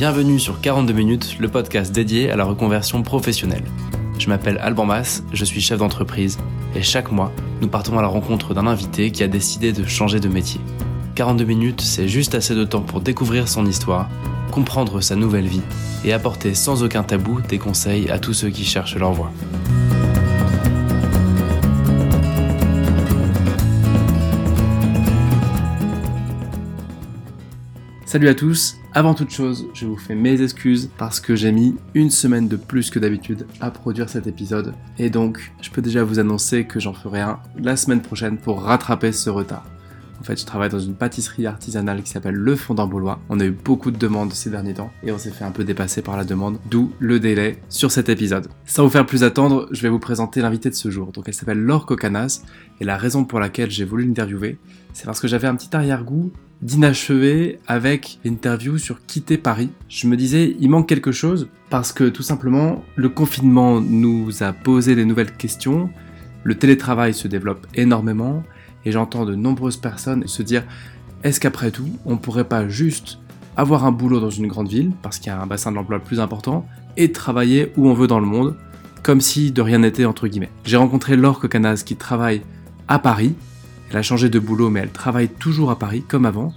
Bienvenue sur 42 minutes, le podcast dédié à la reconversion professionnelle. Je m'appelle Alban Mas, je suis chef d'entreprise et chaque mois, nous partons à la rencontre d'un invité qui a décidé de changer de métier. 42 minutes, c'est juste assez de temps pour découvrir son histoire, comprendre sa nouvelle vie et apporter sans aucun tabou des conseils à tous ceux qui cherchent leur voie. Salut à tous, avant toute chose, je vous fais mes excuses parce que j'ai mis une semaine de plus que d'habitude à produire cet épisode et donc je peux déjà vous annoncer que j'en ferai un la semaine prochaine pour rattraper ce retard. En fait, je travaille dans une pâtisserie artisanale qui s'appelle Le Fondant Baulois. On a eu beaucoup de demandes ces derniers temps et on s'est fait un peu dépasser par la demande, d'où le délai sur cet épisode. Sans vous faire plus attendre, je vais vous présenter l'invité de ce jour. Donc elle s'appelle Laure Cocanas et la raison pour laquelle j'ai voulu l'interviewer, c'est parce que j'avais un petit arrière-goût d'inachevé avec l'interview sur quitter Paris. Je me disais, il manque quelque chose parce que tout simplement, le confinement nous a posé des nouvelles questions, le télétravail se développe énormément et j'entends de nombreuses personnes se dire, est-ce qu'après tout, on pourrait pas juste avoir un boulot dans une grande ville parce qu'il y a un bassin de l'emploi plus important et travailler où on veut dans le monde comme si de rien n'était entre guillemets. J'ai rencontré Laure Cocanas qui travaille à Paris elle a changé de boulot, mais elle travaille toujours à Paris comme avant.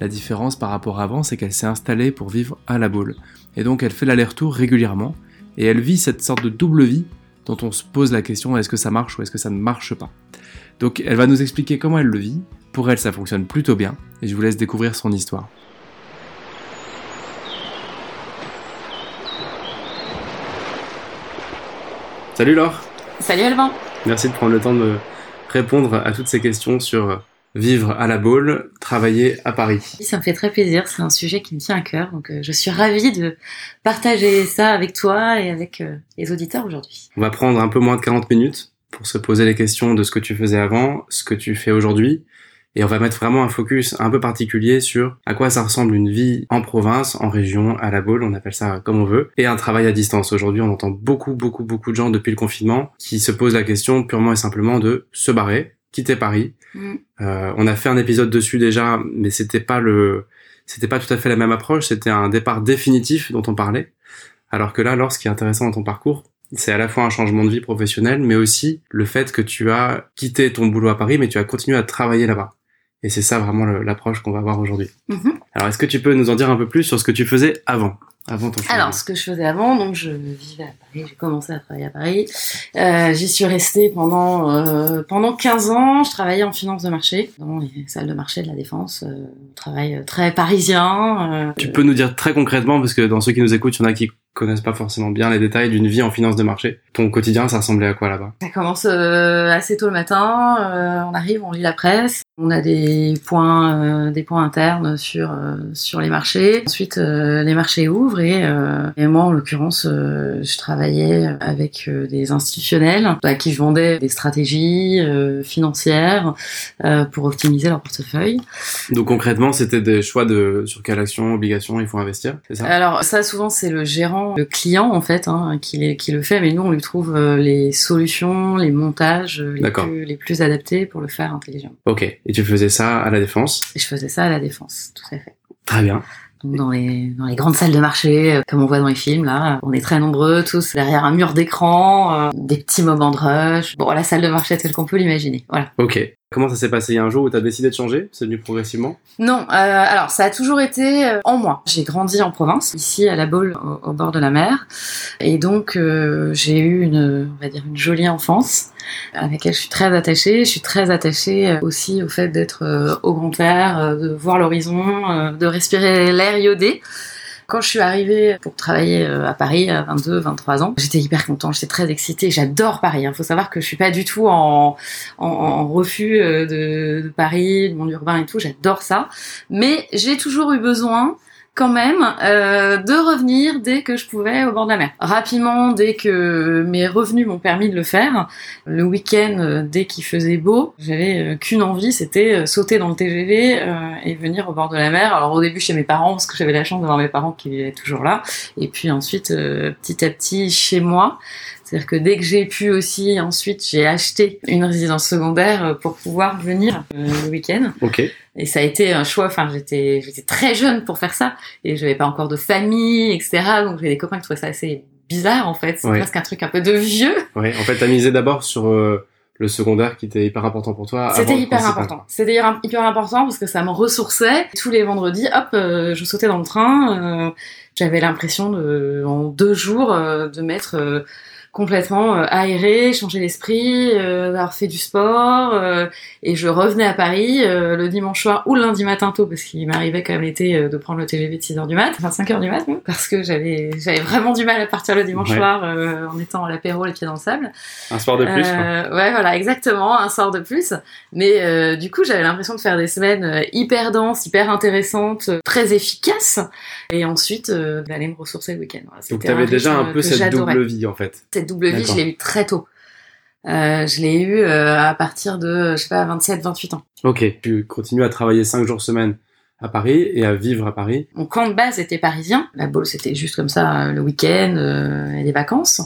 La différence par rapport à avant, c'est qu'elle s'est installée pour vivre à la boule. Et donc elle fait l'aller-retour régulièrement. Et elle vit cette sorte de double vie dont on se pose la question est-ce que ça marche ou est-ce que ça ne marche pas? Donc elle va nous expliquer comment elle le vit. Pour elle, ça fonctionne plutôt bien. Et je vous laisse découvrir son histoire. Salut Laure Salut Alban Merci de prendre le temps de me répondre à toutes ces questions sur vivre à la Baule, travailler à Paris. Ça me fait très plaisir, c'est un sujet qui me tient à cœur, donc euh, je suis ravie de partager ça avec toi et avec euh, les auditeurs aujourd'hui. On va prendre un peu moins de 40 minutes pour se poser les questions de ce que tu faisais avant, ce que tu fais aujourd'hui, et on va mettre vraiment un focus un peu particulier sur à quoi ça ressemble une vie en province, en région, à la boule, on appelle ça comme on veut, et un travail à distance. Aujourd'hui, on entend beaucoup, beaucoup, beaucoup de gens depuis le confinement qui se posent la question purement et simplement de se barrer, quitter Paris. Mm. Euh, on a fait un épisode dessus déjà, mais c'était pas le, c'était pas tout à fait la même approche. C'était un départ définitif dont on parlait. Alors que là, alors, ce qui est intéressant dans ton parcours, c'est à la fois un changement de vie professionnelle, mais aussi le fait que tu as quitté ton boulot à Paris, mais tu as continué à travailler là-bas. Et c'est ça vraiment l'approche qu'on va avoir aujourd'hui. Mhm. Alors, est-ce que tu peux nous en dire un peu plus sur ce que tu faisais avant avant ton Alors, ce que je faisais avant, donc je vivais à Paris, j'ai commencé à travailler à Paris. Euh, J'y suis restée pendant euh, pendant 15 ans. Je travaillais en finance de marché dans les salles de marché de la défense. Euh, travail très parisien. Euh. tu peux nous dire très concrètement, parce que dans ceux qui nous écoutent, il y en a qui connaissent pas forcément bien les détails d'une vie en finance de marché. Ton quotidien, ça ressemblait à quoi là-bas? Ça commence euh, assez tôt le matin. Euh, on arrive, on lit la presse. On a des points, euh, des points internes sur sur les marchés. Ensuite, les marchés ouvrent et, et moi, en l'occurrence, je travaillais avec des institutionnels à qui je vendais des stratégies financières pour optimiser leur portefeuille. Donc concrètement, c'était des choix de sur quelle action, obligation il faut investir, c'est ça? Alors ça, souvent, c'est le gérant le client en fait hein, qui, qui, le fait, mais nous on lui trouve euh, les solutions, les montages euh, les plus, les plus, adaptés pour le faire intelligent. Ok, et tu faisais ça à la défense? Et je faisais ça à la défense, tout à fait. Très bien. dans les, dans les grandes salles de marché, euh, comme on voit dans les films, là, on est très nombreux, tous derrière un mur d'écran, des petits moments de rush. Bon, la salle de marché tel qu'on peut l'imaginer. Voilà. Ok. Comment ça s'est passé? Il y a un jour où tu as décidé de changer? C'est venu progressivement? Non, euh, alors ça a toujours été euh, en moi. J'ai grandi en province, ici à La Baule, au, bord de la mer, et donc euh, j'ai eu une, on va dire, une jolie enfance avec laquelle je suis très attachée. Je suis très attachée aussi au fait d'être au grand air, de voir l'horizon, de respirer l'air iodé. Quand je suis arrivée pour travailler euh, à Paris à 22, 23 ans, j'étais hyper contente, j'étais très excitée. J'adore Paris. Il hein. faut savoir que je suis pas du tout en, refus euh, de, Paris, de monde urbain et tout. J'adore ça. Mais j'ai toujours eu besoin quand même euh, de revenir dès que je pouvais au bord de la mer. Rapidement, dès que mes revenus m'ont permis de le faire, le week-end, euh, dès qu'il faisait beau, j'avais euh, qu'une envie, c'était sauter dans le TGV et venir au bord de la mer. Alors au début chez mes parents, parce que j'avais la chance d'avoir mes parents qui vivaient toujours là, et puis ensuite petit à petit chez moi C'est-à-dire que dès que j'ai pu aussi, ensuite, j'ai acheté une résidence secondaire euh, pour pouvoir venir euh, le week-end. Ok. Et ça a été un choix. Enfin, j'étais, j'étais très jeune pour faire ça et je n'avais pas encore de famille, etc. Donc j'ai des copains qui trouvaient ça assez bizarre en fait. C'est Ouais. presque un truc un peu de vieux. Ouais. En fait, t'as misé d'abord sur euh, le secondaire qui était hyper important pour toi. C'était hyper important. C'était hyper hyper important parce que ça me ressourçait. Tous les vendredis, hop, euh, je sautais dans le train. euh, J'avais l'impression de, en deux jours, de euh, complètement euh, aérée, changer l'esprit, euh, d'avoir fait du sport. euh, et je revenais à Paris euh, le dimanche soir ou le lundi matin tôt parce qu'il m'arrivait quand même l'été euh, de prendre le TGV de 6h du mat, enfin 5h du mat, même, parce que j'avais j'avais vraiment du mal à partir le dimanche Ouais. soir euh, en étant à l'apéro les pieds dans le sable. Un sport de plus. quoi. Ouais, voilà, exactement, un sort de plus. Mais euh, du coup, j'avais l'impression de faire des semaines hyper denses, hyper intéressantes, très efficaces, et ensuite euh, d'aller me ressourcer le week-end. Voilà, Donc c'était t'avais déjà un peu cette double vie en fait. Cette double vie, je l'ai eu très tôt. Euh, je l'ai eu euh, à partir de, je sais pas, 27, 28 ans. Ok. Tu continues à travailler 5 jours semaine à Paris et à vivre à Paris. Mon camp de base était parisien. La boule, c'était juste comme ça euh, le week-end euh, et les vacances.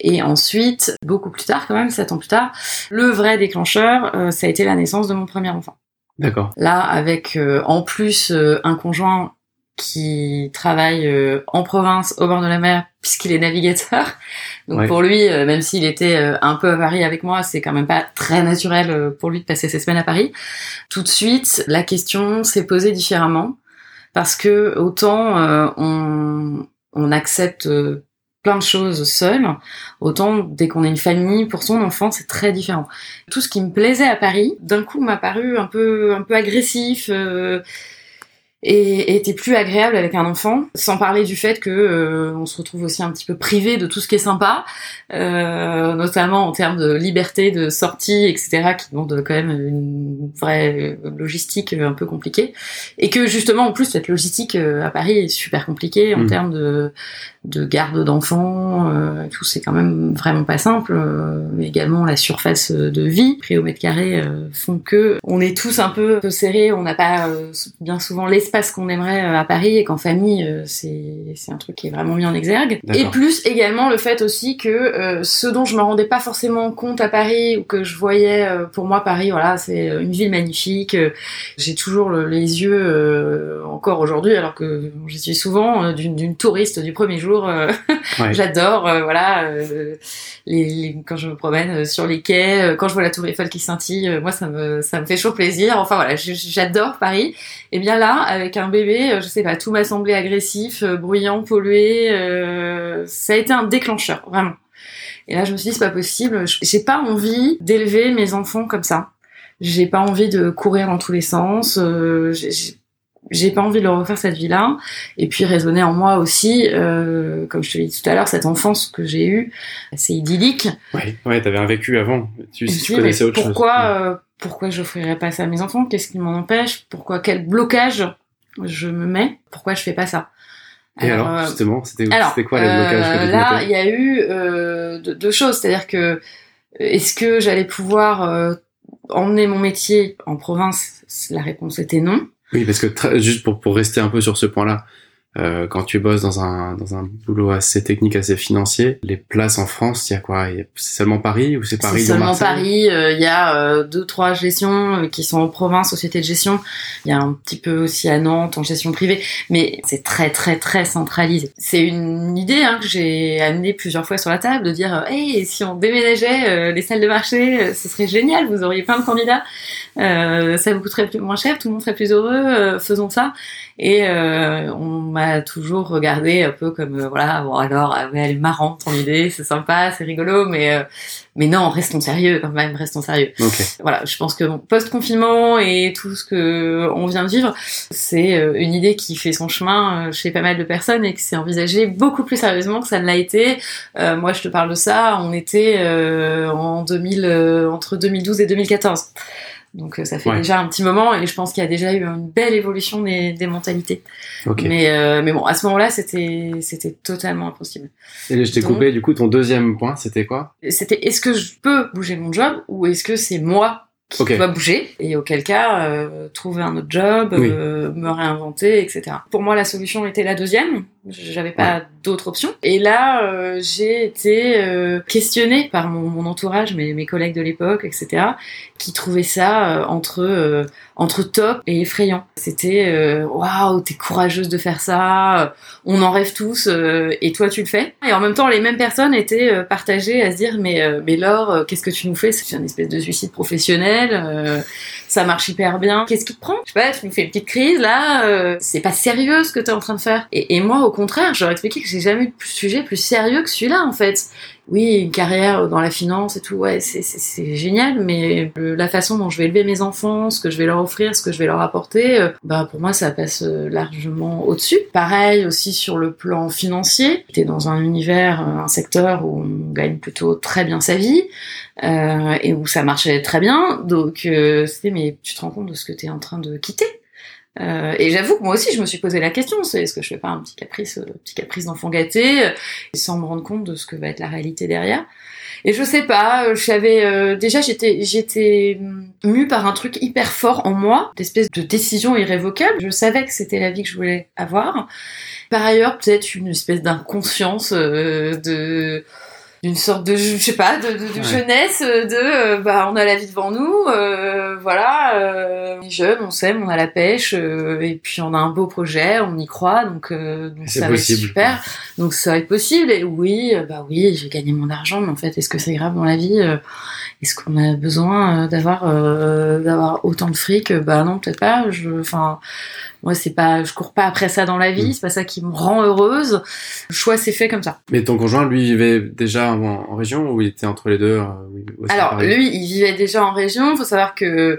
Et ensuite, beaucoup plus tard, quand même, sept ans plus tard, le vrai déclencheur, ça a été la naissance de mon premier enfant. D'accord. Là, avec en plus un conjoint qui travaille en province au bord de la mer puisqu'il est navigateur. Donc Ouais. pour lui, euh, même s'il était euh, un peu à Paris avec moi, c'est quand même pas très naturel euh, pour lui de passer ses semaines à Paris. Tout de suite, la question s'est posée différemment parce que autant on, on accepte plein de choses seul, autant dès qu'on a une famille pour son enfant, c'est très différent. Tout ce qui me plaisait à Paris, d'un coup m'a paru un peu un peu agressif et, était plus agréable avec un enfant, sans parler du fait que euh, on se retrouve aussi un petit peu privé de tout ce qui est sympa, euh, notamment en termes de liberté de sortie, etc., qui demande quand même une vraie logistique un peu compliquée, et que justement en plus cette logistique euh, à Paris est super compliquée en Mhm. termes de de garde d'enfants, euh, et tout c'est quand même vraiment pas simple. euh, mais également la surface de vie, prix au mètre carré, euh, font que on est tous un peu, serrés, on n'a pas euh, bien souvent l'espace qu'on aimerait euh, à Paris, et qu'en famille euh, c'est un truc qui est vraiment mis en exergue. Et plus également le fait aussi que euh, ce dont je me rendais pas forcément compte à Paris ou que je voyais euh, pour moi Paris, voilà, c'est une ville magnifique. J'ai toujours le- les yeux euh, encore aujourd'hui, alors que j'y suis souvent d'une touriste du premier jour. Ouais. J'adore, voilà, les, les- quand je me promène sur les quais, quand je vois la Tour Eiffel qui scintille, moi ça me ça me fait chaud plaisir. Enfin voilà, j'adore Paris. Et bien là, avec un bébé, euh, je sais pas, tout m'a semblé agressif, euh, bruyant, pollué. euh, ça a été un déclencheur, vraiment. Et là, je me suis dit c'est pas possible. J'ai pas envie d'élever mes enfants comme ça. J'ai pas envie de courir dans tous les sens. euh, j'ai- pas envie de leur refaire cette vie-là. Et puis raisonner en moi aussi, euh, comme je te l'ai dit tout à l'heure, cette enfance que j'ai eue, c'est idyllique. Ouais. Ouais. T'avais un vécu avant. Tu, si tu connaissais autre pourquoi, chose. euh, pourquoi j'offrirais pas ça à mes enfants? Qu'est-ce qui m'en empêche? Pourquoi? Quel blocage je me mets. Pourquoi je fais pas ça? Et alors, euh, justement, c'était quoi les blocages que euh, te Là, il y a eu euh, deux, deux choses, c'est-à-dire que est-ce que j'allais pouvoir emmener mon métier en province? La réponse était non. Oui, parce que juste pour, pour rester un peu sur ce point-là, euh, quand tu bosses dans un, dans un boulot assez technique, assez financier, les places en France, il y a quoi? C'est seulement Paris ou c'est Paris C'est seulement Paris. euh, Il y a euh, deux, trois gestions euh, qui sont en province, sociétés de gestion. Il y a un petit peu aussi à Nantes en gestion privée, mais c'est très, très, très centralisé. C'est une idée hein, que j'ai amenée plusieurs fois sur la table de dire, euh, hey, si on déménageait euh, les salles de marché, ce serait génial. Vous auriez plein de candidats. Euh, ça vous coûterait plus, moins cher, tout le monde serait plus heureux. euh, faisons ça. Et euh, on m'a toujours regardé un peu comme euh, voilà bon alors ouais, elle est marrante ton idée c'est sympa c'est rigolo mais euh, mais non restons sérieux quand même restons sérieux. Voilà je pense que post confinement et tout ce que on vient de vivre c'est euh, une idée qui fait son chemin euh, chez pas mal de personnes et que c'est envisagé beaucoup plus sérieusement que ça ne l'a été. Euh, moi je te parle de ça on était euh, en 2000 euh, entre 2012 et 2014 donc euh, ça fait Ouais. déjà un petit moment et je pense qu'il y a déjà eu une belle évolution des, des mentalités. Ok. Mais, euh, mais bon, à ce moment-là, c'était c'était totalement impossible. Et je t'ai coupé, du coup, ton deuxième point, c'était quoi? C'était est-ce que je peux bouger mon job ou est-ce que c'est moi qui Ok. dois bouger et auquel cas euh, trouver un autre job, Oui. euh, me réinventer, etc. Pour moi, la solution était la deuxième, J'avais pas d'autre option. Et là, euh, j'ai été euh, questionnée par mon, mon entourage, mes, mes collègues de l'époque, etc., qui trouvaient ça euh, entre euh, entre top et effrayant. C'était euh, waouh, t'es courageuse de faire ça, on en rêve tous, et toi tu le fais. Et en même temps, les mêmes personnes étaient partagées à se dire mais mais Laure, qu'est-ce que tu nous fais? C'est une espèce de suicide professionnel, ça marche hyper bien. Qu'est-ce qui te prend? Je sais pas, tu nous fais une petite crise là, c'est pas sérieux ce que t'es en train de faire. Et, et moi, au contraire, je leur expliqué que j'ai jamais eu de sujet plus sérieux que celui-là en fait. Oui, une carrière dans la finance et tout, ouais, c'est génial, mais la façon dont je vais élever mes enfants, ce que je vais leur offrir, ce que je vais leur apporter, euh, bah pour moi ça passe euh, largement au-dessus. Pareil aussi sur le plan financier, j'étais dans un univers, euh, un secteur où on gagne plutôt très bien sa vie euh, et où ça marchait très bien, donc euh, c'était mais tu te rends compte de ce que tu es en train de quitter euh, et j'avoue que moi aussi, je me suis posé la question, c'est est-ce que je fais pas un petit caprice, euh, petit caprice d'enfant gâté, euh, sans me rendre compte de ce que va être la réalité derrière. Et je sais pas, je savais déjà j'étais j'étais mue par un truc hyper fort en moi, d'espèce de décision irrévocable. Je savais que c'était la vie que je voulais avoir. Par ailleurs, peut-être une espèce d'inconscience de d'une sorte de je sais pas de, de, de jeunesse de bah on a la vie devant nous euh, voilà euh, on est jeune on s'aime on a la pêche euh, et puis on a un beau projet on y croit donc, donc ça va être super. Donc ça va être possible et oui bah oui j'ai gagné mon argent mais en fait est-ce que c'est grave dans la vie est-ce qu'on a besoin d'avoir d'avoir autant de fric? Bah non peut-être pas je enfin moi c'est pas je cours pas après ça dans la vie mm. c'est pas ça qui me rend heureuse le choix s'est fait comme ça mais ton conjoint lui vivait déjà en, en région ou il était entre les deux euh, alors lui il vivait déjà en région faut savoir que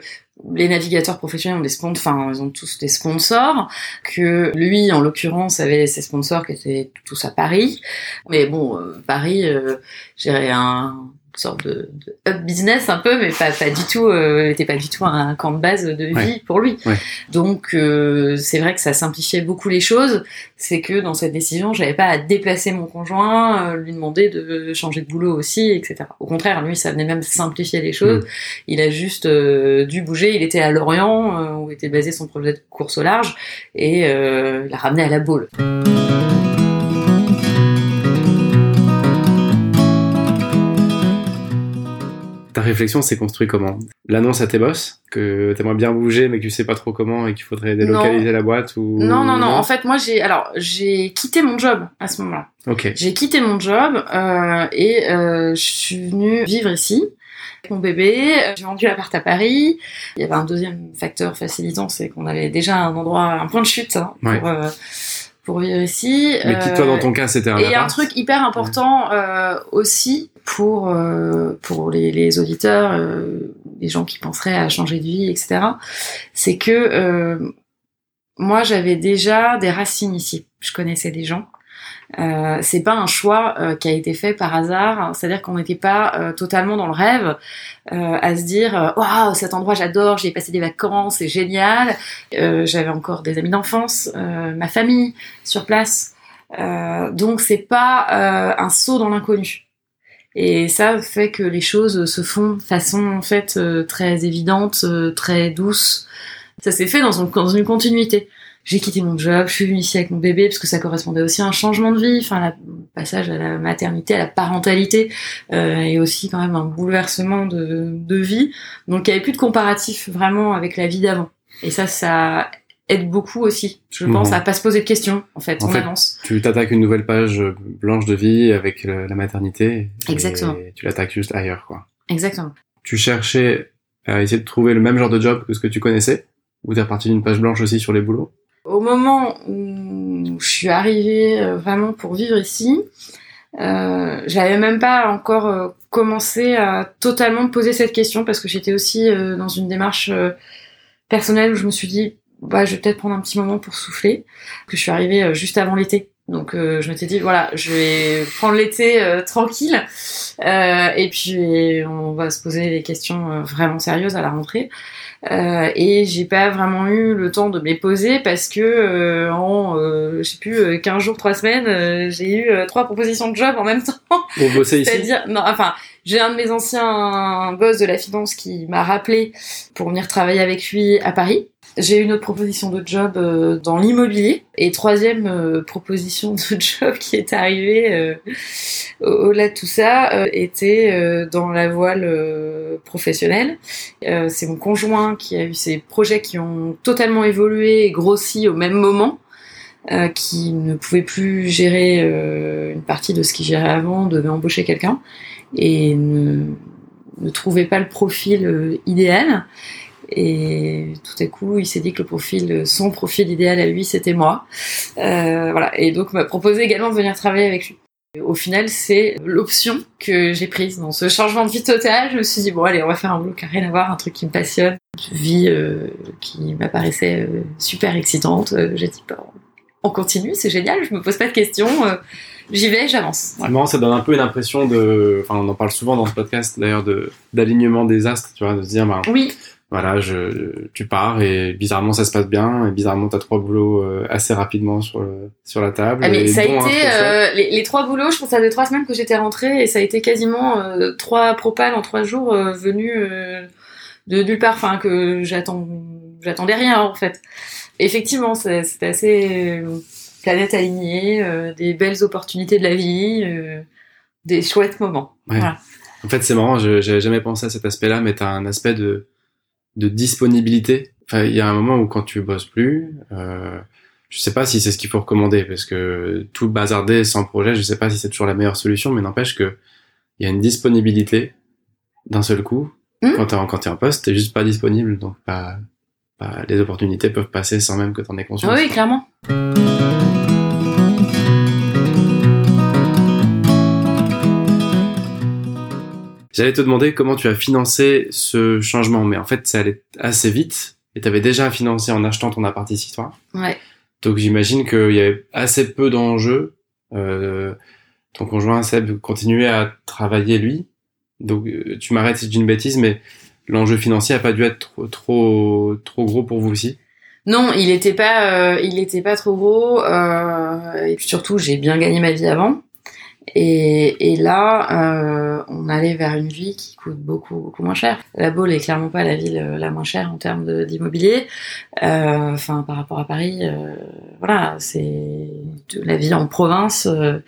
les navigateurs professionnels ont des sponsors, enfin ils ont tous des sponsors. Que lui, en l'occurrence, avait ses sponsors qui étaient tous à Paris. Mais bon, euh, Paris, euh, j'irais un sorte de, de, up business un peu, mais pas, pas du tout, euh, était pas du tout un camp de base de vie ouais. pour lui. Ouais. Donc euh, c'est vrai que ça simplifiait beaucoup les choses. C'est que dans cette décision, j'avais pas à déplacer mon conjoint, euh, lui demander de changer de boulot aussi, etc. Au contraire, lui, ça venait même simplifier les choses. Mmh. Il a juste euh, dû bouger. Il était à Lorient euh, où était basé son projet de course au large et euh, il l'a ramené à la boule. Ta réflexion s'est construite comment? L'annonce à tes boss que t'aimerais bien bouger mais que tu sais pas trop comment et qu'il faudrait délocaliser non. la boîte ou non, non non En fait, moi j'ai alors j'ai quitté mon job à ce moment-là. Ok. J'ai quitté mon job euh, et euh, je suis venue vivre ici. Avec mon bébé, j'ai vendu l'appart à Paris. Il y avait un deuxième facteur facilitant, c'est qu'on avait déjà un endroit, un point de chute hein, pour, Ouais. euh, pour vivre ici. Mais qui, toi, dans ton cas, c'était un Et un truc hyper important euh, aussi pour euh, pour les, les auditeurs, euh, les gens qui penseraient à changer de vie, etc. C'est que euh, moi j'avais déjà des racines ici. Je connaissais des gens. Euh, c'est pas un choix euh, qui a été fait par hasard. C'est-à-dire qu'on n'était pas euh, totalement dans le rêve euh, à se dire euh, waouh cet endroit j'adore, j'ai passé des vacances, c'est génial. J'avais encore des amis d'enfance, ma famille sur place. Donc c'est pas un saut dans l'inconnu. Et ça fait que les choses se font de façon en fait très évidente, très douce. Ça s'est fait dans une continuité. J'ai quitté mon job, je suis venue ici avec mon bébé parce que ça correspondait aussi à un changement de vie, enfin le passage à la maternité, à la parentalité, euh, et aussi quand même un bouleversement de, de vie. Donc il n'y avait plus de comparatif vraiment avec la vie d'avant. Et ça, ça aide beaucoup aussi, je Mhm. pense, à pas se poser de questions. En fait, En on fait, avance. Tu t'attaques une nouvelle page blanche de vie avec le- la maternité. Exactement. Et tu l'attaques juste ailleurs, quoi. Exactement. Tu cherchais à essayer de trouver le même genre de job que ce que tu connaissais Ou t'es reparti d'une page blanche aussi sur les boulots? Au moment où je suis arrivée euh, vraiment pour vivre ici, euh, j'avais même pas encore euh, commencé à totalement me poser cette question parce que j'étais aussi euh, dans une démarche personnelle où je me suis dit bah je vais peut-être prendre un petit moment pour souffler que je suis arrivée juste avant l'été. Donc je m'étais dit voilà je vais prendre l'été tranquille. Et puis on va se poser des questions vraiment sérieuses à la rentrée euh, et j'ai pas vraiment eu le temps de les poser parce que euh, en euh, je sais plus euh, 15 jours 3 semaines euh, j'ai eu euh, trois propositions de job en même temps Pour bosser ici c'est-à-dire non enfin J'ai un de mes anciens boss de la finance qui m'a rappelé pour venir travailler avec lui à Paris. J'ai eu une autre proposition de job euh, dans l'immobilier et troisième euh, proposition de job qui est arrivée euh, au-delà de tout ça était dans la voile professionnelle. C'est mon conjoint qui a eu ces projets qui ont totalement évolué et grossi au même moment. qui ne pouvait plus gérer une partie de ce qu'il gérait avant, devait embaucher quelqu'un et ne trouvait pas le profil idéal. Et tout à coup, il s'est dit que le profil, son profil idéal à lui, c'était moi. Euh, voilà. Et donc, m'a proposé également de venir travailler avec lui. Au final, c'est l'option que j'ai prise dans ce changement de vie total. Je me suis dit bon allez, on va faire un boulot qui n'a rien à voir, un truc qui me passionne, une vie euh, qui m'apparaissait euh, super excitante. J'ai dit bon, on continue, c'est génial, je me pose pas de questions, euh, j'y vais, j'avance. Voilà. ça donne un peu une impression de, enfin on en parle souvent dans ce podcast d'ailleurs de d'alignement des astres, tu vois, de se dire bah, oui voilà, je, tu pars et bizarrement ça se passe bien et bizarrement t'as trois boulots euh, assez rapidement sur le, sur la table. Ah, mais ça a été euh, les, les, trois boulots, je pense ça fait trois semaines que j'étais rentrée et ça a été quasiment euh, trois propales en trois jours venus de nulle part, enfin que j'attends, j'attendais rien en fait. Effectivement, c'était assez planète alignée, des belles opportunités de la vie, des chouettes moments. Voilà. En fait, c'est marrant, j'avais jamais pensé à cet aspect-là, mais t'as un aspect de de disponibilité. Enfin, il y a un moment où quand tu bosses plus, euh, je sais pas si c'est ce qu'il faut recommander parce que tout bazarder sans projet, je sais pas si c'est toujours la meilleure solution, mais n'empêche que il y a une disponibilité d'un seul coup. Hmm. Quand t'es en, quand en poste, t'es juste pas disponible, donc pas, pas, les opportunités peuvent passer sans même que t'en aies conscience. Oui, clairement. J'allais te demander comment tu as financé ce changement, mais en fait, ça allait assez vite et tu avais déjà financé en achetant ton appart ici, toi. Ouais. Donc j'imagine qu'il y avait assez peu d'enjeux. Euh, ton conjoint Seb continuait à travailler lui. Donc euh, tu m'arrêtes si je dis une bêtise, mais l'enjeu financier a pas dû être trop trop, trop gros pour vous aussi? Non, il était pas, euh, il était pas trop gros. Euh, et surtout, j'ai bien gagné ma vie avant. Et, et là, euh, on allait vers une vie qui coûte beaucoup, beaucoup moins cher. La Baule est clairement pas la ville euh, la moins chère en termes d'immobilier. Euh, enfin, par rapport à Paris, euh, voilà, c'est la vie en province euh,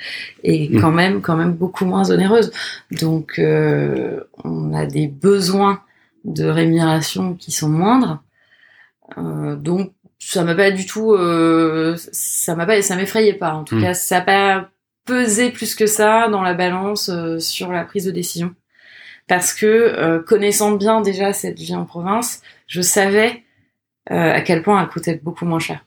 est mmh. quand même, quand même beaucoup moins onéreuse. Donc, euh, on a des besoins de rémunération qui sont moindres. donc, ça m'a pas du tout, ça m'a pas, ça m'effrayait pas. En tout mmh. cas, ça pas peser plus que ça dans la balance euh, sur la prise de décision. Parce que euh, connaissant bien déjà cette vie en province, je savais euh, à quel point elle coûtait beaucoup moins cher.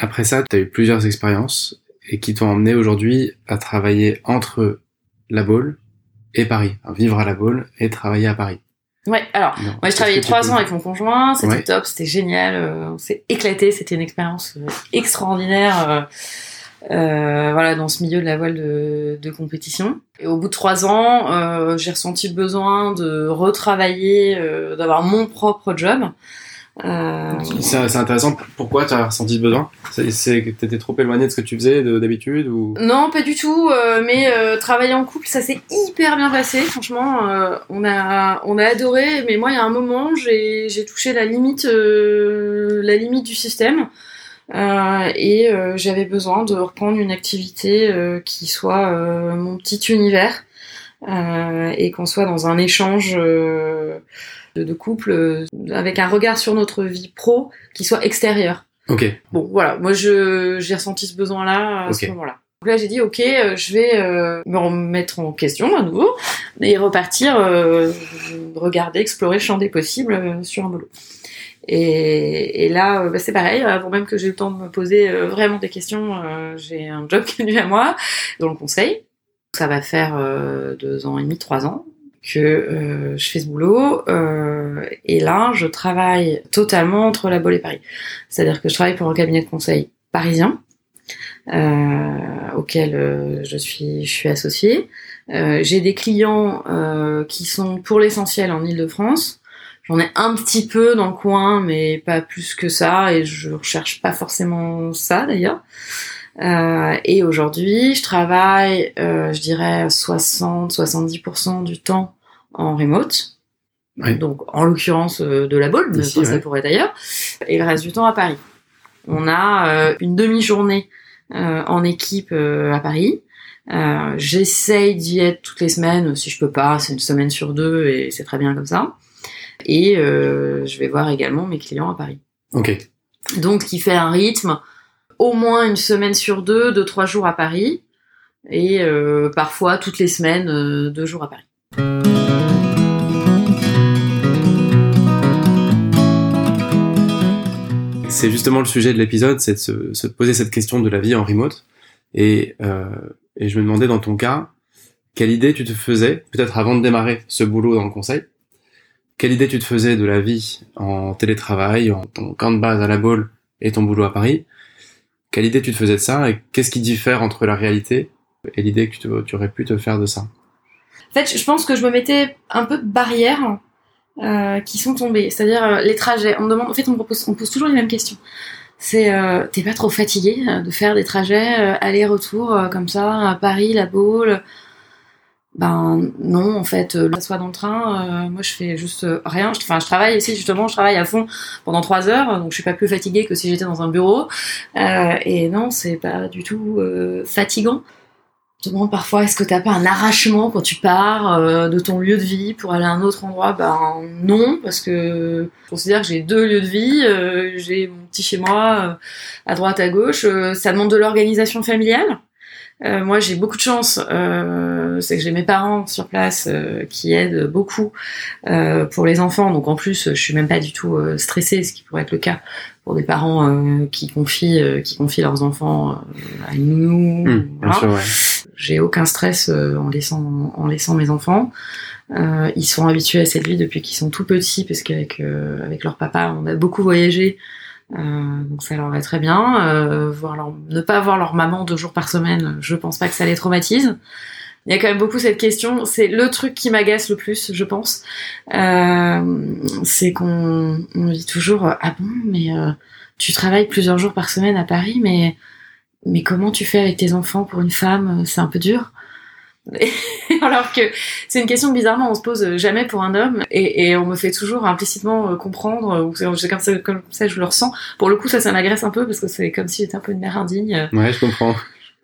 Après ça, tu as eu plusieurs expériences et qui t'ont emmené aujourd'hui à travailler entre La Baule et Paris, à vivre à La Baule et travailler à Paris. Ouais, alors, moi j'ai travaillé trois ans avec mon conjoint, c'était top, c'était génial, euh, on s'est éclaté, c'était une expérience euh, extraordinaire, euh, euh, voilà, dans ce milieu de la voile de, de compétition. Et au bout de trois ans, j'ai ressenti le besoin de retravailler, d'avoir mon propre job. Euh... C'est intéressant. Pourquoi tu as ressenti ce besoin? C'est que tu étais trop éloigné de ce que tu faisais d'habitude ou? Non, pas du tout. Euh, mais euh, travailler en couple, ça s'est hyper bien passé. Franchement, euh, on a on a adoré. Mais moi, il y a un moment, j'ai touché la limite euh, la limite du système. et j'avais besoin de reprendre une activité qui soit mon petit univers et qu'on soit dans un échange de, couple euh, avec un regard sur notre vie pro qui soit extérieur. Ok. Bon, voilà. Moi, je j'ai ressenti ce besoin-là à ce moment-là. Donc là, j'ai dit, ok, euh, je vais euh, me remettre en question à nouveau et repartir, regarder, explorer le champ des possibles sur un boulot. Et, et là, bah, c'est pareil. Avant même que j'ai eu le temps de me poser vraiment des questions, j'ai un job qui est venu à moi dans le conseil. Ça va faire deux ans et demi, trois ans que euh, je fais ce boulot euh, et là je travaille totalement entre la Bolle et Paris. C'est-à-dire que je travaille pour un cabinet de conseil parisien euh, auquel euh, je suis je suis associée. Euh, j'ai des clients qui sont pour l'essentiel en Île-de-France J'en ai un petit peu dans le coin, mais pas plus que ça, et je recherche pas forcément ça d'ailleurs. Euh, et aujourd'hui, je travaille, euh, je dirais 60-70% du temps en remote. Donc, en l'occurrence euh, de la boule, mais ça pourrait être ailleurs. Et le reste du temps à Paris. On a euh, une demi-journée euh, en équipe à Paris. J'essaye d'y être toutes les semaines. Si je peux pas, c'est une semaine sur deux et c'est très bien comme ça. Et je vais voir également mes clients à Paris. Ok. Donc, qui fait un rythme au moins une semaine sur deux, deux trois jours à Paris, et euh, parfois toutes les semaines, euh, deux jours à Paris. C'est justement le sujet de l'épisode, c'est de se, poser cette question de la vie en remote. Et, euh, et je me demandais dans ton cas, quelle idée tu te faisais, peut-être avant de démarrer ce boulot dans le conseil, quelle idée tu te faisais de la vie en télétravail, en ton camp de base à la Baule et ton boulot à Paris, quelle idée tu te faisais de ça et qu'est-ce qui diffère entre la réalité et l'idée que tu, aurais pu te faire de ça? En fait, je pense que je me mettais un peu de barrières euh, qui sont tombées. C'est-à-dire euh, les trajets. On demande, en fait, on me pose, on pose toujours les mêmes questions. C'est, euh, t'es pas trop fatigué de faire des trajets aller-retour comme ça à Paris, la Baule ben non, en fait, euh, soit dans le train, euh, moi je fais juste euh, rien. Enfin, je travaille ici justement, je travaille à fond pendant trois heures, donc je suis pas plus fatiguée que si j'étais dans un bureau. et non, c'est pas du tout fatigant. Je demande parfois, est-ce que t'as pas un arrachement quand tu pars de ton lieu de vie pour aller à un autre endroit? Ben non, parce que je considère que j'ai deux lieux de vie. j'ai mon petit chez moi à droite, à gauche. ça demande de l'organisation familiale. Euh, moi, j'ai beaucoup de chance. Euh, c'est que j'ai mes parents sur place euh, qui aident beaucoup pour les enfants. Donc en plus, je suis même pas du tout stressée, ce qui pourrait être le cas pour des parents qui confient qui confient leurs enfants à nous. Mmh, ouais. J'ai aucun stress en laissant en laissant mes enfants. ils sont habitués à cette vie depuis qu'ils sont tout petits, parce qu'avec avec leur papa, on a beaucoup voyagé. Euh, donc ça leur va très bien. Euh, voir leur, ne pas voir leur maman deux jours par semaine, je pense pas que ça les traumatise. Il y a quand même beaucoup cette question. C'est le truc qui m'agace le plus, je pense. Euh, c'est qu'on on dit toujours ah bon, mais tu travailles plusieurs jours par semaine à Paris, mais mais comment tu fais avec tes enfants pour une femme? C'est un peu dur. Alors que c'est une question bizarrement on se pose jamais pour un homme et, et on me fait toujours implicitement euh, comprendre ou c'est comme ça, comme ça je le ressens. Pour le coup ça ça m'agresse un peu parce que c'est comme si j'étais un peu une mère indigne. Ouais je comprends.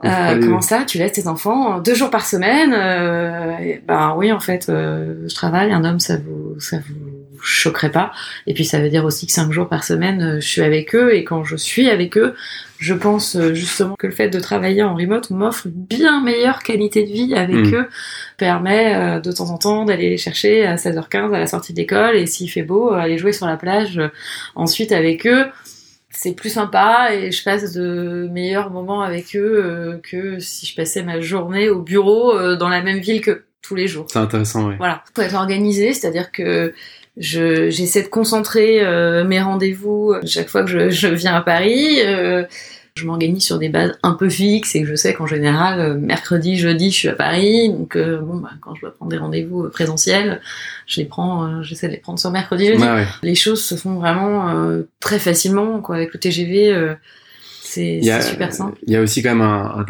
Euh, comment ça Tu laisses tes enfants deux jours par semaine euh, Ben oui, en fait, euh, je travaille. Un homme, ça vous, ça vous choquerait pas. Et puis ça veut dire aussi que cinq jours par semaine, euh, je suis avec eux. Et quand je suis avec eux, je pense euh, justement que le fait de travailler en remote m'offre une bien meilleure qualité de vie avec mm. eux, permet de temps en temps d'aller les chercher à 16h15 à la sortie d'école et s'il fait beau, aller jouer sur la plage ensuite avec eux c'est plus sympa et je passe de meilleurs moments avec eux euh, que si je passais ma journée au bureau euh, dans la même ville que tous les jours. C'est intéressant, oui. Voilà, faut être organisé, c'est-à-dire que je j'essaie de concentrer euh, mes rendez-vous chaque fois que je, je viens à Paris je m'organise sur des bases un peu fixes et je sais qu'en général, euh, mercredi, jeudi, je suis à Paris. Donc, euh, bon, bah, quand je dois prendre des rendez-vous euh, présentiels, je les prends, j'essaie de les prendre sur mercredi, jeudi. Les choses se font vraiment très facilement, quoi. Avec le TGV, c'est super simple. Il y a aussi quand même un,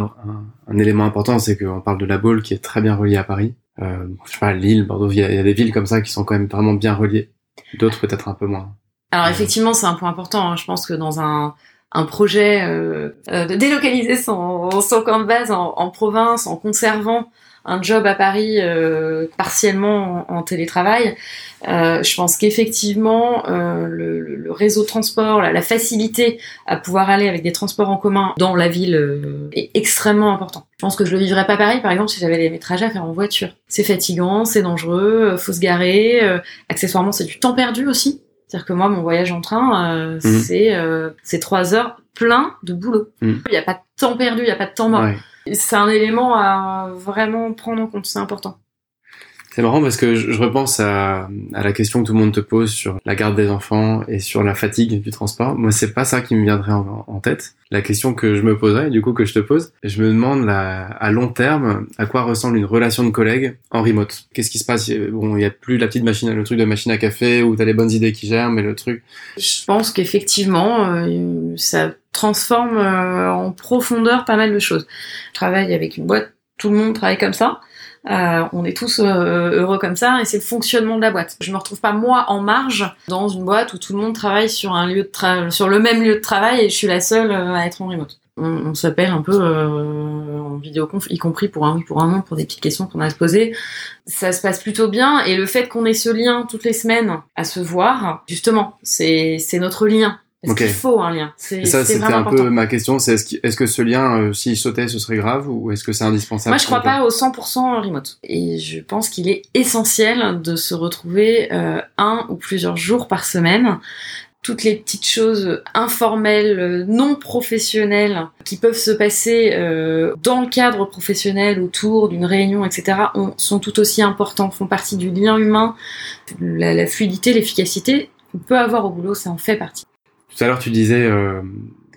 un, élément important, c'est qu'on parle de la Baule qui est très bien reliée à Paris. Euh, je sais pas, Lille, Bordeaux, il y, a, des villes comme ça qui sont quand même vraiment bien reliées. D'autres peut-être un peu moins. Alors effectivement, c'est un point important. Hein. Je pense que dans un un projet euh, euh, de délocaliser son, son camp de base en, en, province en conservant un job à Paris euh, partiellement en, télétravail, euh, je pense qu'effectivement euh, le, le, réseau de transport, la, la, facilité à pouvoir aller avec des transports en commun dans la ville est extrêmement important. Je pense que je le vivrais pas pareil, par exemple, si j'avais mes trajets à faire en voiture. C'est fatigant, c'est dangereux, faut se garer. accessoirement, c'est du temps perdu aussi. C'est-à-dire que moi, mon voyage en train, euh, mhm. c'est euh, c'est trois heures plein de boulot. Mhm. Il n'y a pas de temps perdu, il n'y a pas de temps mort. C'est un élément à vraiment prendre en compte, c'est important. C'est marrant parce que je, repense à, à, la question que tout le monde te pose sur la garde des enfants et sur la fatigue du transport. Moi, c'est pas ça qui me viendrait en, tête. La question que je me poserais, du coup que je te pose, je me demande là, à long terme à quoi ressemble une relation de collègue en remote? Qu'est-ce qui se passe? Bon, il y a plus la petite machine, le truc de machine à café où t'as les bonnes idées qui germent, mais le truc. Je pense qu'effectivement, euh, ça transforme euh, en profondeur pas mal de choses. Je travaille avec une boîte, tout le monde travaille comme ça. Euh, on est tous euh, heureux comme ça et c'est le fonctionnement de la boîte. Je me retrouve pas moi en marge dans une boîte où tout le monde travaille sur un lieu de sur le même lieu de travail et je suis la seule euh, à être en remote. On, s'appelle un peu en vidéoconf, y compris pour un oui pour un non pour des petites questions qu'on a se poser. Ça se passe plutôt bien et le fait qu'on ait ce lien toutes les semaines à se voir, justement, c'est notre lien est-ce qu'il faut un lien C'est ça, c'était un peu ma question. C'est est-ce, est que ce lien, euh, s'il sautait, ce serait grave ou est-ce que c'est indispensable Moi, je crois pas au 100% remote. Et je pense qu'il est essentiel de se retrouver euh, un ou plusieurs jours par semaine. Toutes les petites choses informelles, non professionnelles, qui peuvent se passer euh, dans le cadre professionnel, autour d'une réunion, etc., sont tout aussi importants, font partie du lien humain, la, la fluidité, l'efficacité qu'on peut avoir au boulot, ça en fait partie. Tout à l'heure, tu disais euh,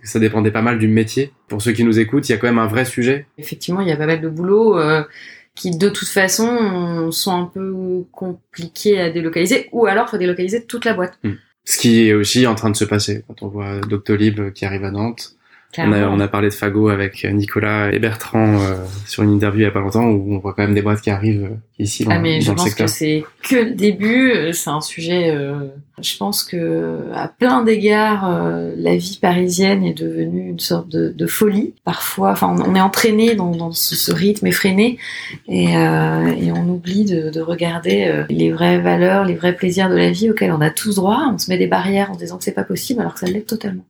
que ça dépendait pas mal du métier. Pour ceux qui nous écoutent, il y a quand même un vrai sujet. Effectivement, il y a pas mal de boulot euh, qui, de toute façon, sont un peu compliqués à délocaliser, ou alors faut délocaliser toute la boîte. Hmm. Ce qui est aussi en train de se passer quand on voit Doctolib qui arrive à Nantes. On a, on a, parlé de Fago avec Nicolas et Bertrand euh, sur une interview il y a pas longtemps où on voit quand même des boîtes qui arrivent euh, ici dans, ah mais je pense que c'est que le début. Euh, c'est un sujet. je pense que à plein d'égards, la vie parisienne est devenue une sorte de, de folie. Parfois, enfin, on est entraîné dans, dans ce, ce, rythme effréné et, et on oublie de, de regarder les vraies valeurs, les vrais plaisirs de la vie auxquels on a tous droit. On se met des barrières en disant que c'est pas possible alors que ça l'est totalement.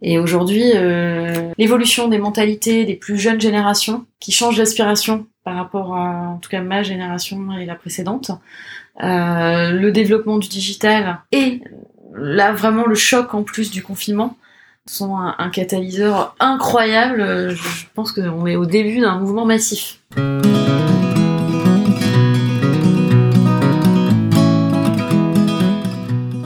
Et aujourd'hui, euh, l'évolution des mentalités des plus jeunes générations, qui changent d'aspiration par rapport à, en tout cas, ma génération et la précédente, euh, le développement du digital et là vraiment le choc en plus du confinement sont un, un catalyseur incroyable. Je pense qu'on est au début d'un mouvement massif.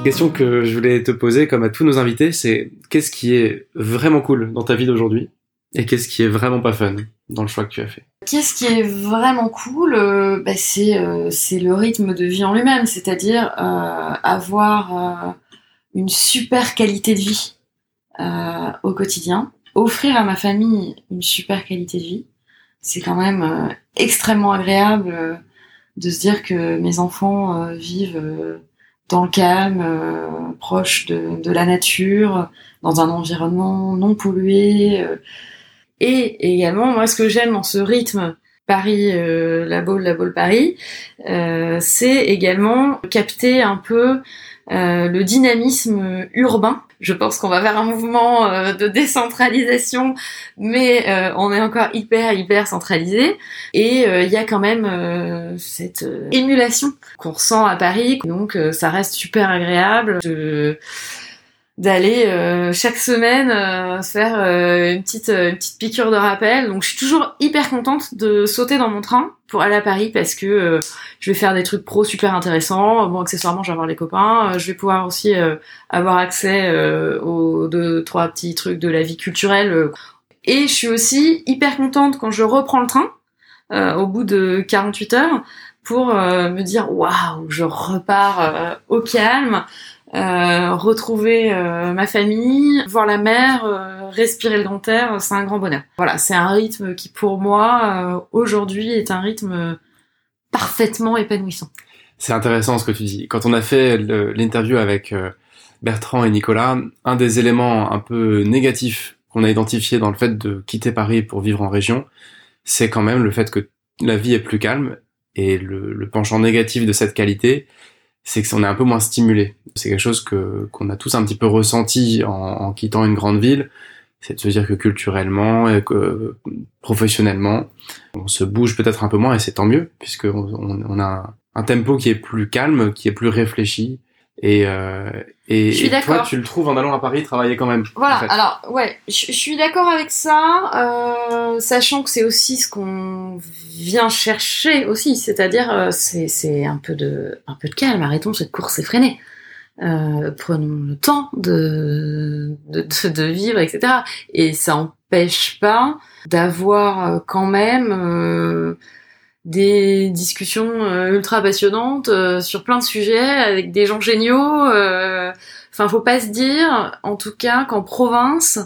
Question que je voulais te poser, comme à tous nos invités, c'est qu'est-ce qui est vraiment cool dans ta vie d'aujourd'hui et qu'est-ce qui est vraiment pas fun dans le choix que tu as fait? Qu'est-ce qui est vraiment cool euh, bah, c'est, euh, c'est le rythme de vie en lui-même, c'est-à-dire euh, avoir une super qualité de vie au quotidien, offrir à ma famille une super qualité de vie. C'est quand même extrêmement agréable de se dire que mes enfants vivent dans le calme, euh, proche de, la nature, dans un environnement non pollué. Euh. et également, moi, ce que j'aime dans ce rythme Paris, euh, la Baule, la Baule Paris, c'est également capter un peu le dynamisme urbain je pense qu'on va vers un mouvement euh, de décentralisation, mais euh, on est encore hyper hyper centralisé. Et euh, il y a quand même cette émulation qu'on ressent à Paris. Donc ça reste super agréable d'aller chaque semaine faire une petite une petite piqûre de rappel. Donc je suis toujours hyper contente de sauter dans mon train pour aller à Paris parce que euh, je vais faire des trucs pro super intéressants. Bon, accessoirement, je vais avoir les copains. Euh, je vais pouvoir aussi euh, avoir accès aux deux, trois petits trucs de la vie culturelle. Et je suis aussi hyper contente quand je reprends le train au bout de 48 heures pour me dire waouh, je repars au calme. Retrouver ma famille, voir la mer, respirer le grand air, c'est un grand bonheur. Voilà, c'est un rythme qui pour moi euh, aujourd'hui est un rythme parfaitement épanouissant. C'est intéressant ce que tu dis. Quand on a fait l'interview avec euh, Bertrand et Nicolas, un des éléments un peu négatifs qu'on a identifié dans le fait de quitter Paris pour vivre en région, c'est quand même le fait que la vie est plus calme et le, penchant négatif de cette qualité, c'est qu'on est un peu moins stimulé. C'est quelque chose que qu'on a tous un petit peu ressenti en, en quittant une grande ville c'est de se dire que culturellement et que professionnellement, on se bouge peut-être un peu moins et c'est tant mieux puisque on, a un tempo qui est plus calme, qui est plus réfléchi Et, euh, et, Je suis et toi, tu le trouves en allant à Paris travailler quand même. Voilà, en fait. alors ouais, je, je suis d'accord avec ça, euh, sachant que c'est aussi ce qu'on vient chercher aussi, c'est-à-dire euh, c'est c'est un peu de un peu de calme, arrêtons cette course effrénée. Euh, prenons le temps de, de, de, de vivre, etc. Et ça empêche pas d'avoir euh, quand même euh, des discussions euh, ultra passionnantes euh, sur plein de sujets avec des gens géniaux. euh, Enfin, faut pas se dire, en tout cas, qu'en province,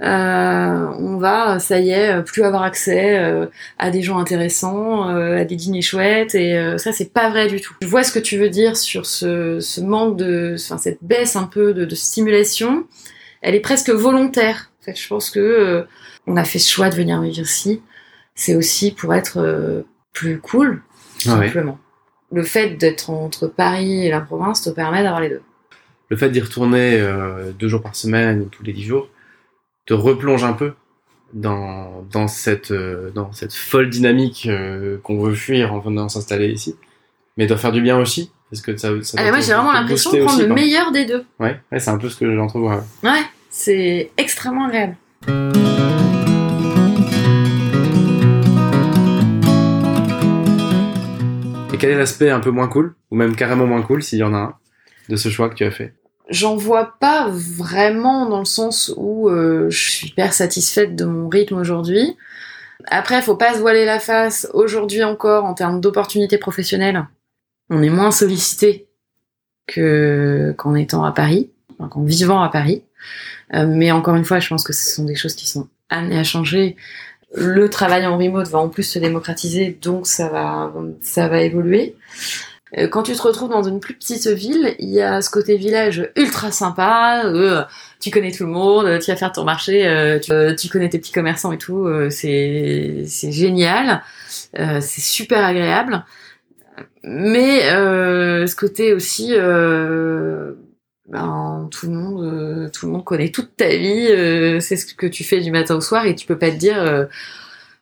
euh, on va, ça y est, plus avoir accès euh, à des gens intéressants, euh, à des dîners chouettes, et ça, c'est pas vrai du tout. Je vois ce que tu veux dire sur ce, ce manque de, enfin, cette baisse un peu de, de stimulation. Elle est presque volontaire. En fait, je pense que on a fait ce choix de venir vivre ici. C'est aussi pour être plus cool, tout Ah ouais. simplement. Le fait d'être entre Paris et la province te permet d'avoir les deux. Le fait d'y retourner euh, deux jours par semaine ou tous les dix jours te replonge un peu dans, dans, cette, euh, dans cette folle dynamique euh, qu'on veut fuir en venant s'installer ici. Mais doit faire du bien aussi. Parce que ça, ça Ah, te- j'ai vraiment l'impression de prendre aussi, le meilleur des deux. Ouais, ouais c'est un peu ce que j'entrevois. ouais. Ouais, c'est extrêmement agréable. Et quel est l'aspect un peu moins cool, ou même carrément moins cool, s'il y en a un, de ce choix que tu as fait? J'en vois pas vraiment dans le sens où euh, je suis hyper satisfaite de mon rythme aujourd'hui. Après, faut pas se voiler la face. Aujourd'hui encore, en termes d'opportunités professionnelles, on est moins sollicité que qu'en étant à Paris, qu'en vivant à Paris. Euh, mais encore une fois, je pense que ce sont des choses qui sont amenées à changer. Le travail en remote va en plus se démocratiser, donc ça va, ça va évoluer. Euh, Quand tu te retrouves dans une plus petite ville, il y a ce côté village ultra sympa. euh, tu connais tout le monde, tu vas faire ton marché, euh, tu, connais tes petits commerçants et tout. c'est génial, c'est super agréable. Mais ce côté aussi, ben, tout le monde, euh, tout le monde connaît toute ta vie, euh, c'est ce que tu fais du matin au soir et tu peux pas te dire. euh,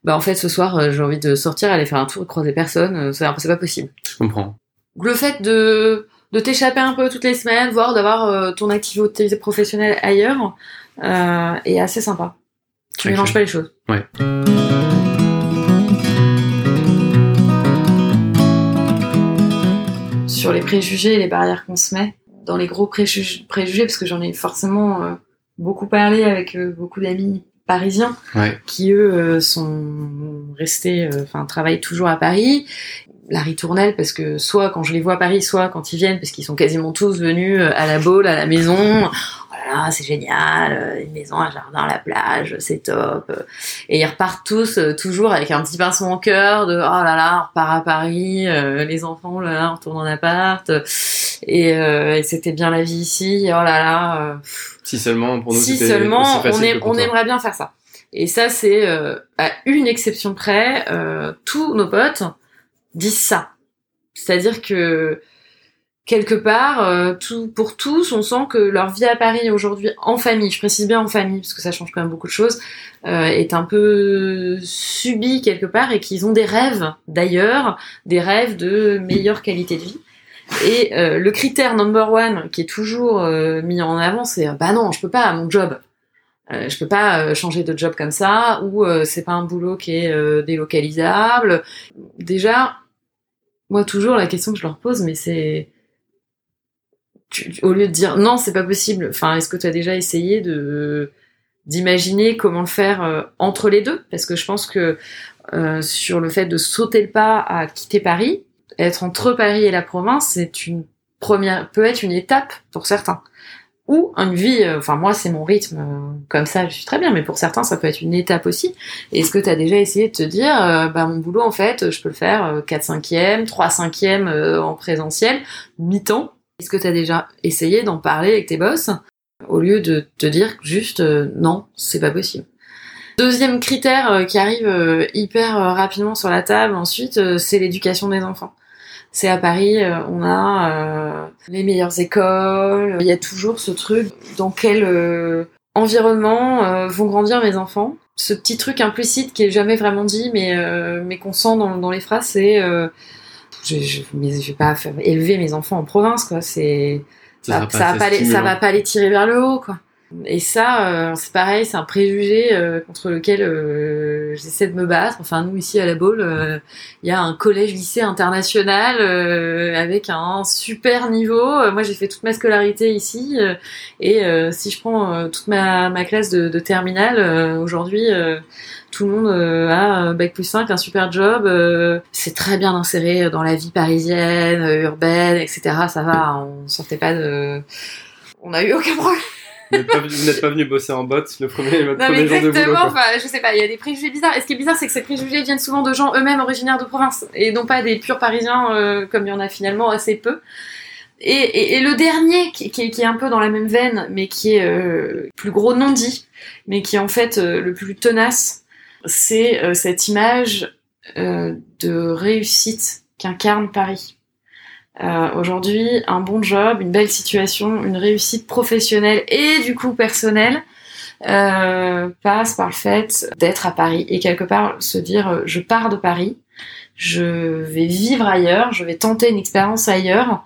bah en fait ce soir euh, j'ai envie de sortir aller faire un tour et croiser personne euh, c'est pas possible Je comprends. le fait de, de t'échapper un peu toutes les semaines, voire d'avoir euh, ton activité professionnelle ailleurs, euh, est assez sympa. Tu Ok. mélanges pas les choses. Ouais. Sur les préjugés et les barrières qu'on se met, dans les gros préjugés, préjugés parce que j'en ai forcément euh, beaucoup parlé avec euh, beaucoup d'amis parisiens, Ouais. qui eux euh, sont restés, enfin travaillent toujours à Paris. La ritournelle parce que soit quand je les vois à Paris, soit quand ils viennent parce qu'ils sont quasiment tous venus à la Baule, à la maison. Là là, c'est génial, euh, une maison, un jardin, la plage, c'est top. Et ils repartent tous euh, toujours avec un petit pincement au cœur de oh là là, on repart à Paris, euh, les enfants, là là, on retourne en appart. Et, euh, et c'était bien la vie ici, oh là là. Si seulement pour nous si seulement aussi on, on aimerait bien faire ça. Et ça, c'est euh, à une exception près, euh, tous nos potes disent ça. C'est-à-dire que quelque part, euh, tout, pour tous, on sent que leur vie à Paris aujourd'hui, en famille, je précise bien en famille, parce que ça change quand même beaucoup de choses, euh, est un peu subie quelque part et qu'ils ont des rêves d'ailleurs, des rêves de meilleure qualité de vie. Et euh, le critère number one qui est toujours euh, mis en avant, c'est bah non, je peux pas, mon job. Euh, je peux pas euh, changer de job comme ça, ou euh, c'est pas un boulot qui est euh, délocalisable. Déjà, moi toujours la question que je leur pose, mais c'est au lieu de dire non, c'est pas possible. Enfin, est-ce que tu as déjà essayé de d'imaginer comment le faire euh, entre les deux? Parce que je pense que euh, sur le fait de sauter le pas à quitter Paris, être entre Paris et la province, c'est une première, peut être une étape pour certains. Ou une vie, euh, enfin moi c'est mon rythme, comme ça je suis très bien, mais pour certains ça peut être une étape aussi. Est-ce que tu as déjà essayé de te dire, bah mon boulot en fait, je peux le faire euh, 4 5e, 3 5e euh, en présentiel, mi-temps Est-ce que tu as déjà essayé d'en parler avec tes boss au lieu de te dire juste euh, non, c'est pas possible? Deuxième critère euh, qui arrive euh, hyper rapidement sur la table ensuite, c'est l'éducation des enfants. C'est à Paris, on a les meilleures écoles. Il y a toujours ce truc dans quel environnement vont grandir mes enfants. Ce petit truc implicite qui est jamais vraiment dit, mais qu'on sent dans, les phrases, c'est je, je, mais je vais pas faire élever mes enfants en province, quoi. C'est ça, ça va assez pas les, ça va pas les tirer vers le haut, quoi. Et ça, euh, c'est pareil, c'est un préjugé euh, contre lequel euh, j'essaie de me battre. Enfin, nous ici à la Baule, il y a un collège-lycée international avec un super niveau. Moi, j'ai fait toute ma scolarité ici, et si je prends toute ma, ma classe de, de terminale, aujourd'hui, tout le monde a bac plus 5, un super job. c'est très bien inséré dans la vie parisienne, urbaine, etc. Ça va, on sortait pas de... On a eu aucun problème. Vous n'êtes pas, venu bosser en botte le premier, votre Non mais premier jour de boulot. exactement, enfin je sais pas, il y a des préjugés bizarres. Et ce qui est bizarre, c'est que ces préjugés viennent souvent de gens eux-mêmes originaires de province et non pas des purs parisiens euh, comme il y en a finalement assez peu. Et, et, et le dernier qui, qui, est- qui est un peu dans la même veine, mais qui est euh, plus gros non dit, mais qui est en fait euh, le plus tenace, c'est euh, cette image euh, de réussite qu'incarne Paris. Euh, Aujourd'hui, un bon job, une belle situation, une réussite professionnelle et du coup personnelle euh, passe par le fait d'être à Paris et quelque part se dire euh, je pars de Paris, je vais vivre ailleurs, je vais tenter une expérience ailleurs.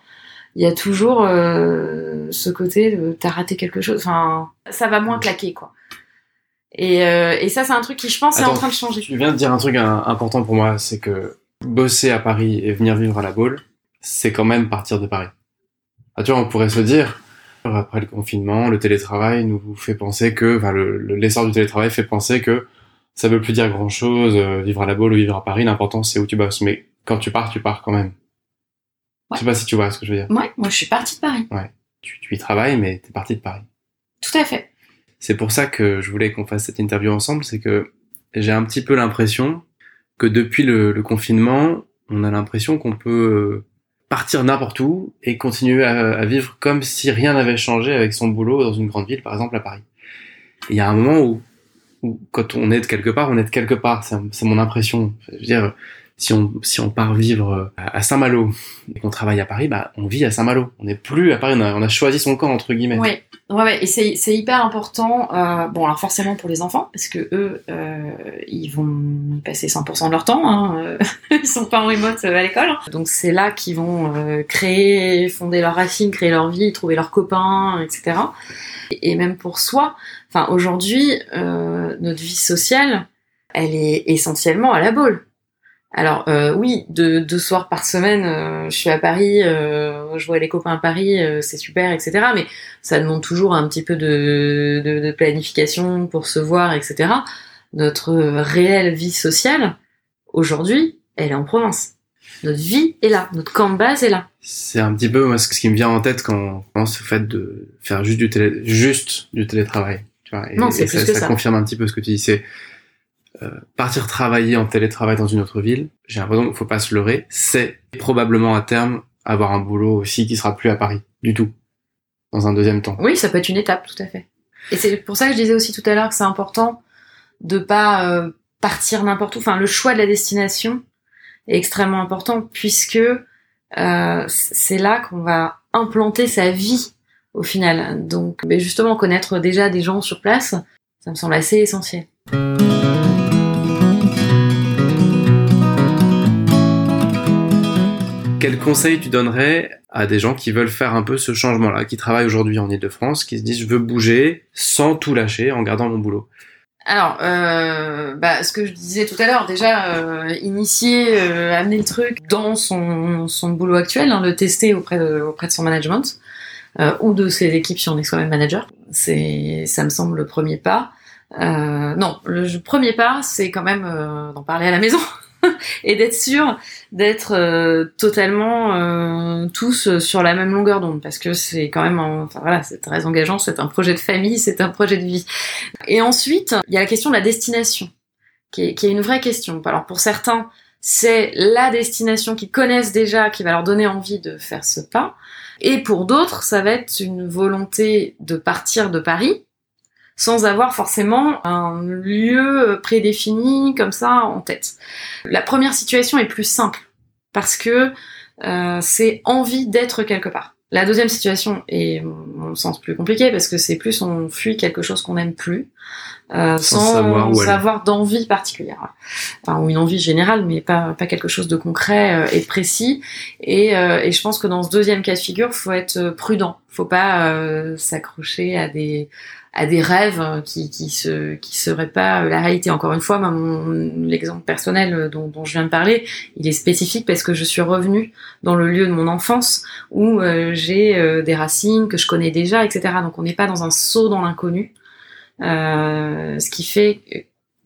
Il y a toujours euh, ce côté de t'as raté quelque chose, enfin ça va moins claquer quoi. Et, euh, et ça c'est un truc qui je pense est en train de changer. Tu viens de dire un truc un- important pour moi, c'est que bosser à Paris et venir vivre à la Baule, c'est quand même partir de Paris. Ah, tu vois, on pourrait se dire, après le confinement, le télétravail nous fait penser que, enfin, le- le- l'essor du télétravail fait penser que ça veut plus dire grand chose, vivre à la Baule ou vivre à Paris, l'important c'est où tu bosses. Mais quand tu pars, tu pars quand même. Ouais. Je sais pas si tu vois ce que je veux dire. Ouais, moi je suis partie de Paris, Tu, tu y travailles, mais t'es parti de Paris. tout à fait. C'est pour ça que je voulais qu'on fasse cette interview ensemble, c'est que j'ai un petit peu l'impression que depuis le, le confinement, on a l'impression qu'on peut euh, partir n'importe où et continuer à, vivre comme si rien n'avait changé avec son boulot dans une grande ville, par exemple à Paris. Il y a un moment où, où quand on est de quelque part, on est de quelque part. C'est mon impression. Je veux dire, si on, si on part vivre euh, à Saint-Malo et qu'on travaille à Paris, bah, on vit à Saint-Malo. On n'est plus à Paris, on a, on a choisi son camp, entre guillemets. Ouais, ouais, ouais. Et c'est hyper important. euh, bon, alors forcément pour les enfants, parce que eux, euh, ils vont passer 100% de leur temps. Hein, euh, ils sont pas en remote euh, à l'école, donc c'est là qu'ils vont euh, créer, fonder leurs racines, créer leur vie, trouver leurs copains, etc. Et, même pour soi. Enfin, aujourd'hui, notre vie sociale, elle est essentiellement à la boule. Alors euh, oui, deux, deux soirs par semaine, euh, je suis à Paris, euh, je vois les copains à Paris, euh, c'est super, etc. Mais ça demande toujours un petit peu de, de, de planification pour se voir, etc. Notre réelle vie sociale, aujourd'hui, elle est en province. Notre vie est là, notre camp de base est là. C'est un petit peu moi, ce qui me vient en tête quand on pense au fait de faire juste du, télé, juste du télétravail. Tu vois, et, Non, c'est et plus ça, que ça ça. confirme un petit peu ce que tu dis. C'est euh, partir travailler en télétravail dans une autre ville. J'ai l'impression qu'il faut pas se leurrer. C'est probablement à terme avoir un boulot aussi qui sera plus à Paris du tout dans un deuxième temps. Oui, ça peut être une étape, tout à fait. Et c'est pour ça que je disais aussi tout à l'heure que c'est important de pas euh, partir n'importe où. Enfin, le choix de la destination est extrêmement important puisque euh, c'est là qu'on va implanter sa vie au final. Donc, justement, connaître déjà des gens sur place, ça me semble assez essentiel. Quel conseil tu donnerais à des gens qui veulent faire un peu ce changement-là, qui travaillent aujourd'hui en Ile-de-France, qui se disent je veux bouger sans tout lâcher en gardant mon boulot? Alors, euh, bah, ce que je disais tout à l'heure, déjà, euh, initier, euh, amener le truc dans son, son boulot actuel, hein, le tester auprès de, auprès de son management, ou de ses équipes si on est soi-même manager. C'est, ça me semble le premier pas. Non, le premier pas, c'est quand même d'en parler à la maison et d'être sûr d'être euh, totalement euh, tous sur la même longueur d'onde, parce que c'est quand même, un- enfin voilà, c'est très engageant, c'est un projet de famille, c'est un projet de vie. Et ensuite, il y a la question de la destination, qui est, qui est une vraie question. Alors pour certains, c'est la destination qu'ils connaissent déjà qui va leur donner envie de faire ce pas. Et pour d'autres, ça va être une volonté de partir de Paris sans avoir forcément un lieu prédéfini comme ça en tête. La première situation est plus simple parce que euh, c'est envie d'être quelque part. La deuxième situation est, mon sens, plus compliquée parce que c'est plus on fuit quelque chose qu'on n'aime plus, euh, sans, savoir savoir d'envie particulière. Enfin, ou une envie générale, mais pas, pas quelque chose de concret euh, et de précis. Et, euh, et je pense que dans ce deuxième cas de figure, faut être prudent. Faut pas euh, s'accrocher à des à des rêves euh, qui qui se qui seraient pas euh, la réalité. Encore une fois, l'exemple personnel euh, dont, je viens de parler, il est spécifique parce que je suis revenue dans le lieu de mon enfance où j'ai des racines que je connais déjà, etc. Donc on n'est pas dans un saut dans l'inconnu, ce qui fait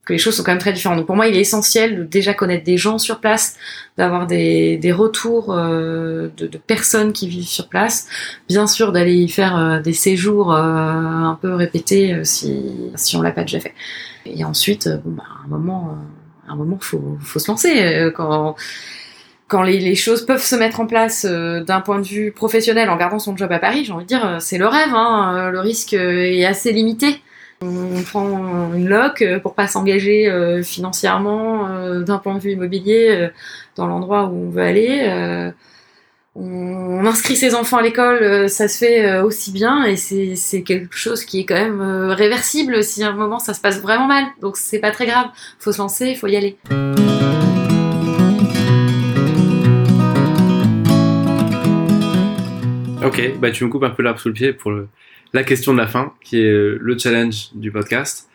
que les choses sont quand même très différentes. Donc pour moi, il est essentiel de déjà connaître des gens sur place, d'avoir des, des retours euh, de, de personnes qui vivent sur place, bien sûr d'aller y faire euh, des séjours euh, un peu répétés euh, si si on l'a pas déjà fait. Et ensuite, euh, bon bah, à un moment, à un moment, faut faut se lancer quand quand les, les choses peuvent se mettre en place d'un point de vue professionnel en gardant son job à Paris, j'ai envie de dire, c'est le rêve. Hein, le risque est assez limité. On prend une loc euh, pour pas s'engager euh, financièrement euh, d'un point de vue immobilier dans l'endroit où on veut aller. on, inscrit ses enfants à l'école, ça se fait aussi bien et c'est quelque chose qui est quand même réversible si à un moment ça se passe vraiment mal. Donc c'est pas très grave. Faut se lancer, faut y aller. Ok, bah tu me coupes un peu l'arbre sous le pied pour le- la question de la fin, qui est euh, le challenge du podcast.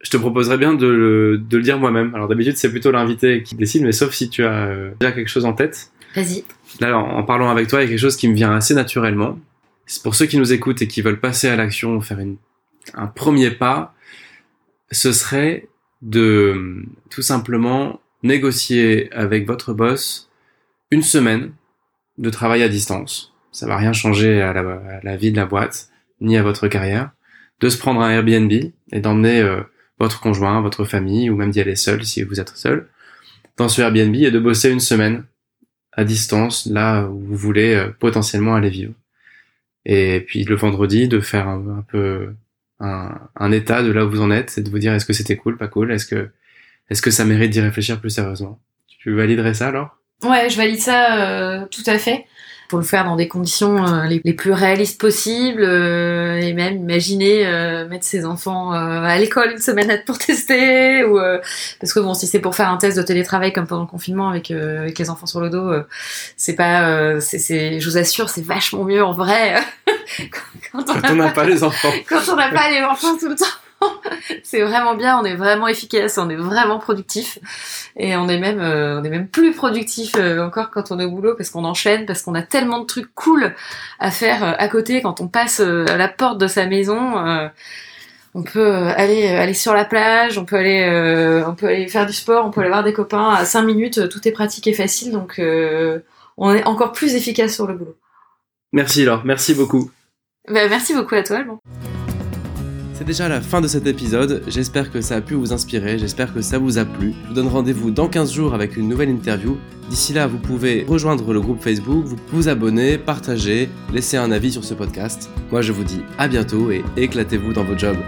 Je te proposerais bien de, le- de le dire moi-même. Alors d'habitude c'est plutôt l'invité qui décide, mais sauf si tu as euh, déjà quelque chose en tête. Vas-y. Là, en, en parlant avec toi, il y a quelque chose qui me vient assez naturellement. C'est pour ceux qui nous écoutent et qui veulent passer à l'action, ou faire une, un premier pas, ce serait de tout simplement négocier avec votre boss une semaine de travail à distance. Ça va rien changer à la, à la vie de la boîte, ni à votre carrière. De se prendre un Airbnb et d'emmener euh, votre conjoint, votre famille, ou même d'y aller seul si vous êtes seul, dans ce Airbnb et de bosser une semaine à distance, là où vous voulez euh, potentiellement aller vivre. Et puis le vendredi, de faire un, peu un, un état de là où vous en êtes et de vous dire est-ce que c'était cool, pas cool, est-ce que est-ce que ça mérite d'y réfléchir plus sérieusement? Tu validerais ça alors? Ouais, je valide ça euh, tout à fait. Faut le faire dans des conditions euh, les, les plus réalistes possibles euh, et même imaginer euh, mettre ses enfants euh, à l'école une semaine pour tester ou euh, parce que bon si c'est pour faire un test de télétravail comme pendant le confinement avec, euh, avec les enfants sur le dos, euh, c'est pas euh, c'est c'est je vous assure c'est vachement mieux en vrai quand, quand on Quand on n'a pas les enfants. quand on n'a pas les enfants tout le temps. c'est vraiment bien, on est vraiment efficace, on est vraiment productif et on est même euh, on est même plus productif euh, encore quand on est au boulot parce qu'on enchaîne parce qu'on a tellement de trucs cool à faire euh, à côté quand on passe à la porte de sa maison on peut aller aller sur la plage, on peut aller on peut aller faire du sport, on peut aller voir des copains à 5 minutes, tout est pratique et facile donc on est encore plus efficace sur le boulot. Merci Laure, merci beaucoup. Bah, merci beaucoup à toi Alban. C'est déjà la fin de cet épisode, j'espère que ça a pu vous inspirer, j'espère que ça vous a plu. Je vous donne rendez-vous dans 15 jours avec une nouvelle interview. D'ici là, vous pouvez rejoindre le groupe Facebook, vous abonner, partager, laisser un avis sur ce podcast. Moi je vous dis à bientôt et éclatez-vous dans vos jobs.